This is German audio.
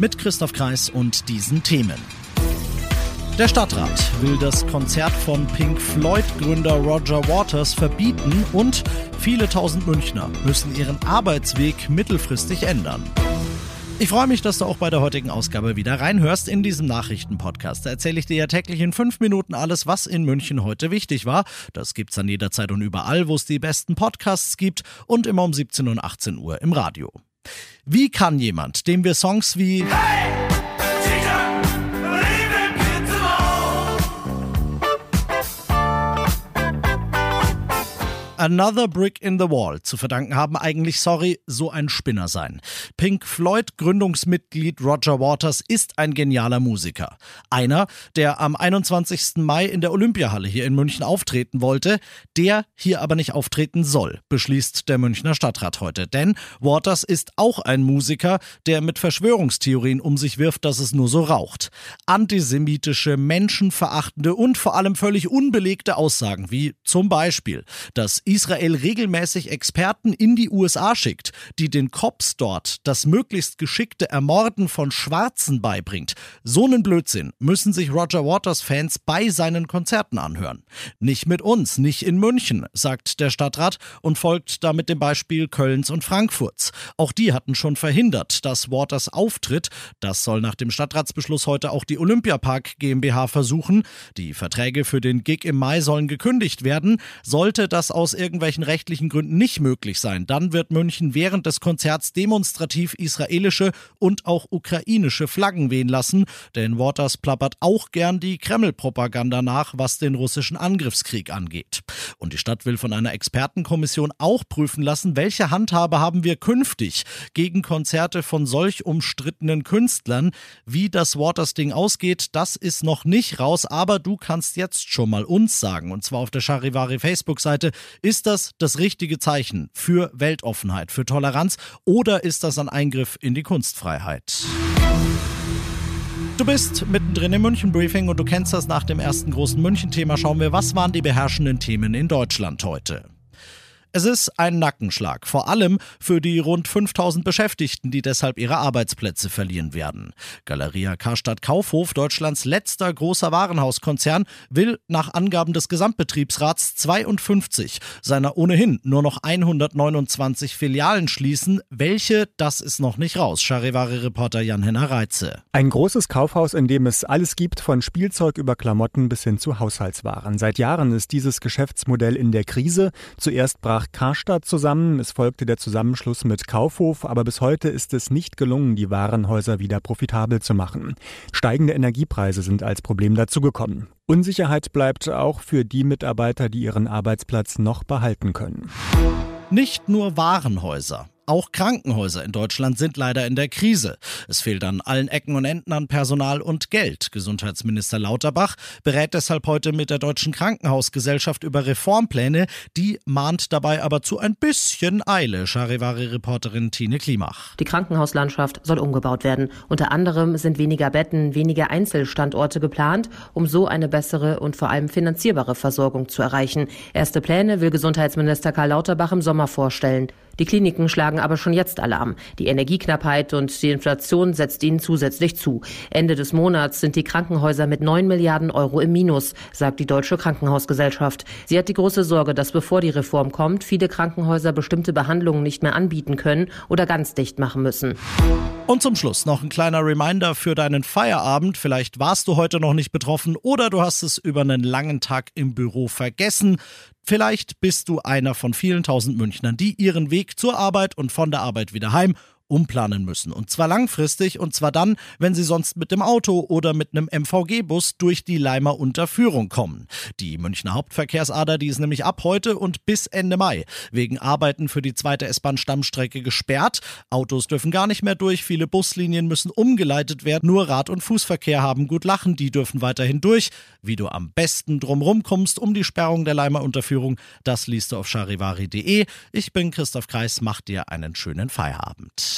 Mit Christoph Kreis und diesen Themen. Der Stadtrat will das Konzert von Pink Floyd-Gründer Roger Waters verbieten und viele tausend Münchner müssen ihren Arbeitsweg mittelfristig ändern. Ich freue mich, dass du auch bei der heutigen Ausgabe wieder reinhörst in diesem Nachrichtenpodcast. Da erzähle ich dir ja täglich in fünf Minuten alles, was in München heute wichtig war. Das gibt's dann jederzeit und überall, wo es die besten Podcasts gibt und immer um 17 und 18 Uhr im Radio. Wie kann jemand, dem wir Songs wie hey! Another Brick in the Wall zu verdanken haben, eigentlich, sorry, so ein Spinner sein. Pink Floyd Gründungsmitglied Roger Waters ist ein genialer Musiker. Einer, der am 21. Mai in der Olympiahalle hier in München auftreten wollte, der hier aber nicht auftreten soll, beschließt der Münchner Stadtrat heute. Denn Waters ist auch ein Musiker, der mit Verschwörungstheorien um sich wirft, dass es nur so raucht. Antisemitische, menschenverachtende und vor allem völlig unbelegte Aussagen, wie zum Beispiel, dass Israel regelmäßig Experten in die USA schickt, die den Cops dort das möglichst geschickte Ermorden von Schwarzen beibringt. So einen Blödsinn müssen sich Roger Waters Fans bei seinen Konzerten anhören. Nicht mit uns, nicht in München, sagt der Stadtrat und folgt damit dem Beispiel Kölns und Frankfurts. Auch die hatten schon verhindert, dass Waters auftritt. Das soll nach dem Stadtratsbeschluss heute auch die Olympiapark GmbH versuchen. Die Verträge für den Gig im Mai sollen gekündigt werden. Sollte das aus irgendwelchen rechtlichen Gründen nicht möglich sein, dann wird München während des Konzerts demonstrativ israelische und auch ukrainische Flaggen wehen lassen, denn Waters plappert auch gern die Kreml-Propaganda nach, was den russischen Angriffskrieg angeht. Und die Stadt will von einer Expertenkommission auch prüfen lassen, welche Handhabe haben wir künftig gegen Konzerte von solch umstrittenen Künstlern. Wie das Waters-Ding ausgeht, das ist noch nicht raus, aber du kannst jetzt schon mal uns sagen, und zwar auf der Charivari Facebook-Seite, ist das das richtige Zeichen für Weltoffenheit, für Toleranz oder ist das ein Eingriff in die Kunstfreiheit? Du bist mittendrin im München Briefing und du kennst das nach dem ersten großen München-Thema. Schauen wir, was waren die beherrschenden Themen in Deutschland heute? Es ist ein Nackenschlag, vor allem für die rund 5000 Beschäftigten, die deshalb ihre Arbeitsplätze verlieren werden. Galeria Karstadt Kaufhof, Deutschlands letzter großer Warenhauskonzern, will nach Angaben des Gesamtbetriebsrats 52 seiner ohnehin nur noch 129 Filialen schließen. Welche, das ist noch nicht raus. Charivari-Reporter Jan-Henner Reitze. Ein großes Kaufhaus, in dem es alles gibt, von Spielzeug über Klamotten bis hin zu Haushaltswaren. Seit Jahren ist dieses Geschäftsmodell in der Krise. Zuerst brach brach Karstadt zusammen, es folgte der Zusammenschluss mit Kaufhof, aber bis heute ist es nicht gelungen, die Warenhäuser wieder profitabel zu machen. Steigende Energiepreise sind als Problem dazugekommen. Unsicherheit bleibt auch für die Mitarbeiter, die ihren Arbeitsplatz noch behalten können. Nicht nur Warenhäuser. Auch Krankenhäuser in Deutschland sind leider in der Krise. Es fehlt an allen Ecken und Enden an Personal und Geld. Gesundheitsminister Lauterbach berät deshalb heute mit der Deutschen Krankenhausgesellschaft über Reformpläne. Die mahnt dabei aber zu ein bisschen Eile. Charivari-Reporterin Tine Klimach. Die Krankenhauslandschaft soll umgebaut werden. Unter anderem sind weniger Betten, weniger Einzelstandorte geplant, um so eine bessere und vor allem finanzierbare Versorgung zu erreichen. Erste Pläne will Gesundheitsminister Karl Lauterbach im Sommer vorstellen. Die Kliniken schlagen aber schon jetzt Alarm. Die Energieknappheit und die Inflation setzt ihnen zusätzlich zu. Ende des Monats sind die Krankenhäuser mit 9 Milliarden Euro im Minus, sagt die Deutsche Krankenhausgesellschaft. Sie hat die große Sorge, dass bevor die Reform kommt, viele Krankenhäuser bestimmte Behandlungen nicht mehr anbieten können oder ganz dicht machen müssen. Und zum Schluss noch ein kleiner Reminder für deinen Feierabend. Vielleicht warst du heute noch nicht betroffen oder du hast es über einen langen Tag im Büro vergessen. Vielleicht bist du einer von vielen tausend Münchnern, die ihren Weg zur Arbeit und von der Arbeit wieder heim umplanen müssen. Und zwar langfristig und zwar dann, wenn sie sonst mit dem Auto oder mit einem MVG-Bus durch die Leimer Unterführung kommen. Die Münchner Hauptverkehrsader, die ist nämlich ab heute und bis Ende Mai wegen Arbeiten für die zweite S-Bahn-Stammstrecke gesperrt. Autos dürfen gar nicht mehr durch, viele Buslinien müssen umgeleitet werden. Nur Rad- und Fußverkehr haben gut lachen, die dürfen weiterhin durch. Wie du am besten drumrum kommst um die Sperrung der Leimer Unterführung, das liest du auf charivari.de. Ich bin Christoph Kreis, mach dir einen schönen Feierabend.